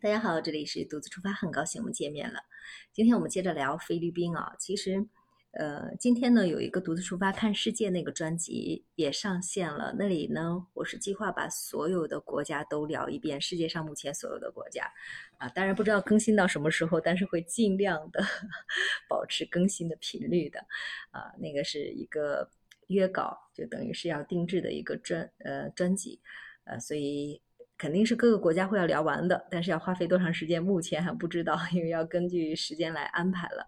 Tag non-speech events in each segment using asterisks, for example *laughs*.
大家好，这里是独自出发，很高兴我们见面了。今天我们接着聊菲律宾啊，其实，呃，今天呢有一个独自出发看世界那个专辑也上线了，那里呢我是计划把所有的国家都聊一遍，世界上目前所有的国家啊，当然不知道更新到什么时候，但是会尽量的 *laughs* 保持更新的频率的啊，那个是一个约稿，就等于是要定制的一个专呃专辑，呃，所以。肯定是各个国家会要聊完的，但是要花费多长时间，目前还不知道，*laughs* 因为要根据时间来安排了。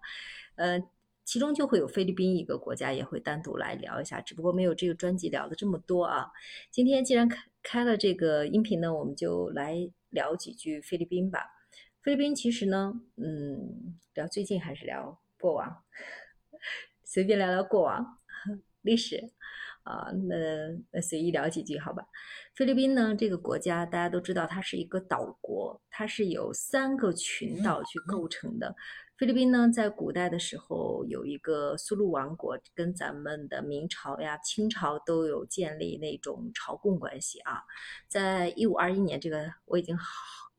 呃，其中就会有菲律宾一个国家也会单独来聊一下，只不过没有这个专辑聊的这么多啊。今天既然开开了这个音频呢，我们就来聊几句菲律宾吧。菲律宾其实呢，嗯，聊最近还是聊过往，*laughs* 随便聊聊过往 *laughs* 历史。啊，那那随意聊几句好吧。菲律宾呢，这个国家大家都知道，它是一个岛国，它是由三个群岛去构成的。菲律宾呢，在古代的时候有一个苏禄王国，跟咱们的明朝呀、清朝都有建立那种朝贡关系啊。在一五二一年，这个我已经好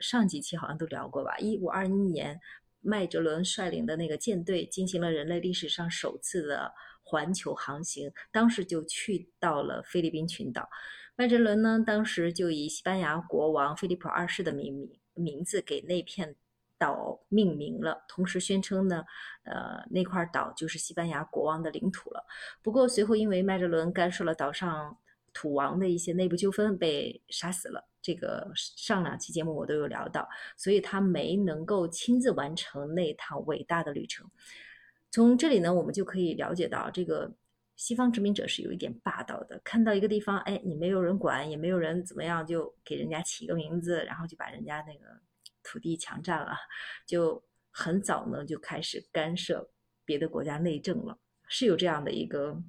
上几期好像都聊过吧。一五二一年，麦哲伦率领的那个舰队进行了人类历史上首次的。环球航行，当时就去到了菲律宾群岛。麦哲伦呢，当时就以西班牙国王菲利普二世的名名名字给那片岛命名了，同时宣称呢，呃，那块岛就是西班牙国王的领土了。不过随后因为麦哲伦干涉了岛上土王的一些内部纠纷，被杀死了。这个上两期节目我都有聊到，所以他没能够亲自完成那趟伟大的旅程。从这里呢，我们就可以了解到，这个西方殖民者是有一点霸道的。看到一个地方，哎，你没有人管，也没有人怎么样，就给人家起一个名字，然后就把人家那个土地强占了，就很早呢就开始干涉别的国家内政了，是有这样的一个。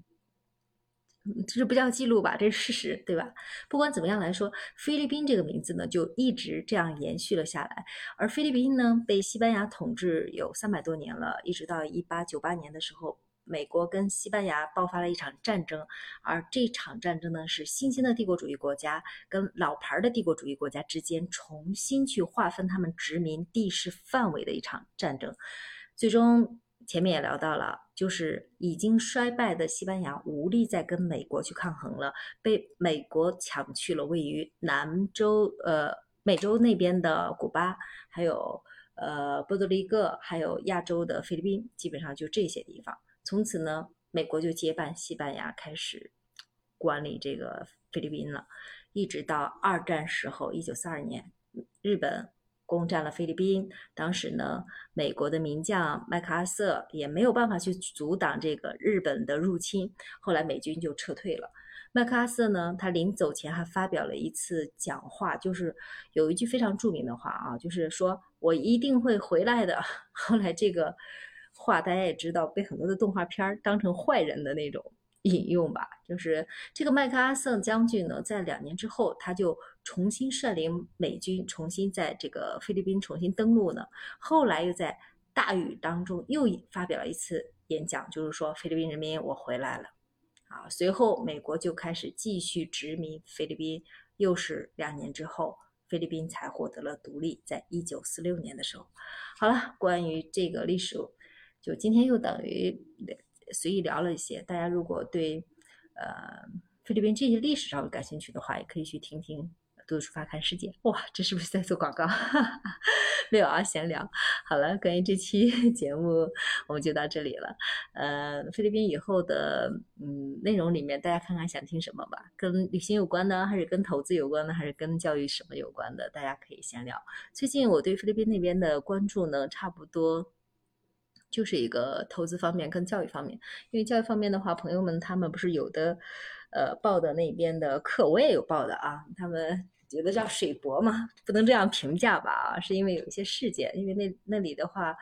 这是不叫记录吧，这是事实，对吧？不管怎么样来说，菲律宾这个名字呢，就一直这样延续了下来。而菲律宾呢，被西班牙统治有三百多年了，一直到一八九八年的时候，美国跟西班牙爆发了一场战争，而这场战争呢，是新兴的帝国主义国家跟老牌的帝国主义国家之间重新去划分他们殖民地势范围的一场战争，最终。前面也聊到了，就是已经衰败的西班牙无力再跟美国去抗衡了，被美国抢去了位于南州呃美洲那边的古巴，还有呃波多黎各，还有亚洲的菲律宾，基本上就这些地方。从此呢，美国就接办西班牙开始管理这个菲律宾了，一直到二战时候，一九四二年，日本。攻占了菲律宾，当时呢，美国的名将麦克阿瑟也没有办法去阻挡这个日本的入侵，后来美军就撤退了。麦克阿瑟呢，他临走前还发表了一次讲话，就是有一句非常著名的话啊，就是说我一定会回来的。后来这个话大家也知道，被很多的动画片当成坏人的那种。引用吧，就是这个麦克阿瑟将军呢，在两年之后，他就重新率领美军重新在这个菲律宾重新登陆呢。后来又在大雨当中又发表了一次演讲，就是说菲律宾人民，我回来了。啊，随后美国就开始继续殖民菲律宾，又是两年之后，菲律宾才获得了独立，在一九四六年的时候。好了，关于这个历史，就今天又等于。随意聊了一些，大家如果对呃菲律宾这些历史稍微感兴趣的话，也可以去听听《独自出发看世界》。哇，这是不是在做广告？*laughs* 没有啊，闲聊。好了，关于这期 *laughs* 节目我们就到这里了。呃，菲律宾以后的嗯内容里面，大家看看想听什么吧？跟旅行有关的，还是跟投资有关的，还是跟教育什么有关的？大家可以闲聊。最近我对菲律宾那边的关注呢，差不多。就是一个投资方面跟教育方面，因为教育方面的话，朋友们他们不是有的，呃，报的那边的课，我也有报的啊。他们觉得叫水博嘛，不能这样评价吧？啊，是因为有一些事件，因为那那里的话，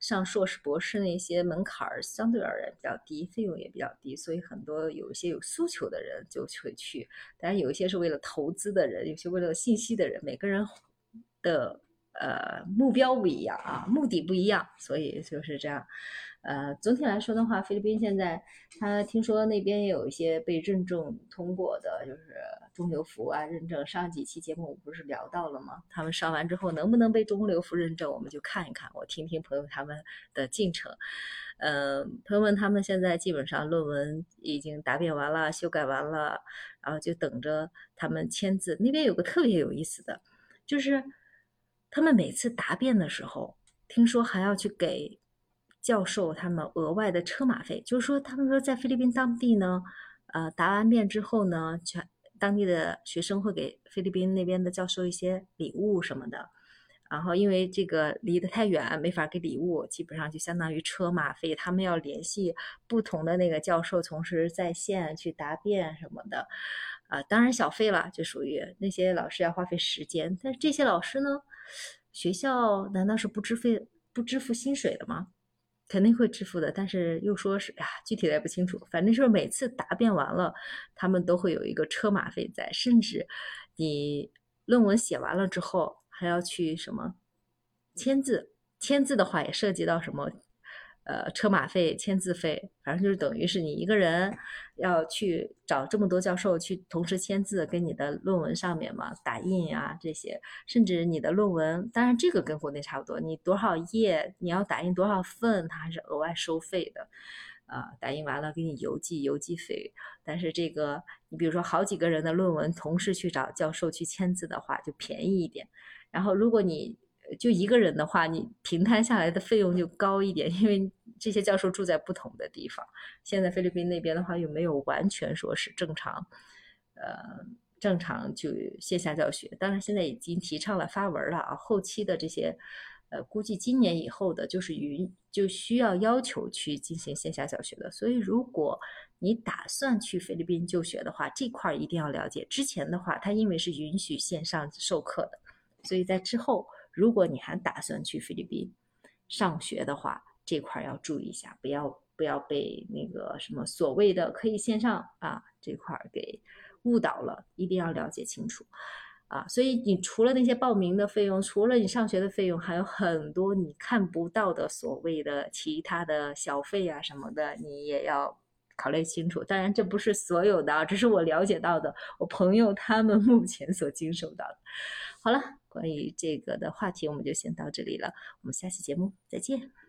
上硕士、博士那些门槛相对而言比较低，费用也比较低，所以很多有一些有诉求的人就会去。当然，有一些是为了投资的人，有些为了信息的人，每个人的。呃目标不一样啊，目的不一样，所以就是这样。呃，总体来说的话，菲律宾现在他听说那边也有一些被认证通过的，就是中流服啊认证。上几期节目我不是聊到了吗？他们上完之后能不能被中流服认证，我们就看一看，我听听朋友他们的进程。呃，朋友们他们现在基本上论文已经答辩完了，修改完了，然后就等着他们签字。那边有个特别有意思的，就是他们每次答辩的时候，听说还要去给。教授他们额外的车马费，就是说，他们说在菲律宾当地呢，呃，答完辩之后呢，全当地的学生会给菲律宾那边的教授一些礼物什么的。然后因为这个离得太远，没法给礼物，基本上就相当于车马费。他们要联系不同的那个教授，同时在线去答辩什么的。啊，当然小费了，就属于那些老师要花费时间。但是这些老师呢，学校难道是不支费不支付薪水的吗？肯定会支付的，但是又说是呀，具体的也不清楚。反正就是每次答辩完了，他们都会有一个车马费在，甚至你论文写完了之后还要去什么签字，签字的话也涉及到什么。呃，车马费、签字费，反正就是等于是你一个人要去找这么多教授去同时签字，跟你的论文上面嘛打印啊这些，甚至你的论文，当然这个跟国内差不多，你多少页你要打印多少份，它还是额外收费的。啊，打印完了给你邮寄，邮寄费。但是这个你比如说好几个人的论文同时去找教授去签字的话，就便宜一点。然后如果你就一个人的话，你平摊下来的费用就高一点，因为这些教授住在不同的地方。现在菲律宾那边的话，又没有完全说是正常，呃，正常就线下教学。当然，现在已经提倡了发文了啊。后期的这些，呃，估计今年以后的，就是允就需要要求去进行线下教学的。所以，如果你打算去菲律宾就学的话，这块一定要了解。之前的话，它因为是允许线上授课的，所以在之后。如果你还打算去菲律宾上学的话，这块要注意一下，不要不要被那个什么所谓的可以线上啊这块给误导了，一定要了解清楚啊。所以你除了那些报名的费用，除了你上学的费用，还有很多你看不到的所谓的其他的小费啊什么的，你也要考虑清楚。当然这不是所有的，只是我了解到的，我朋友他们目前所经受到的。好了。关于这个的话题，我们就先到这里了。我们下期节目再见。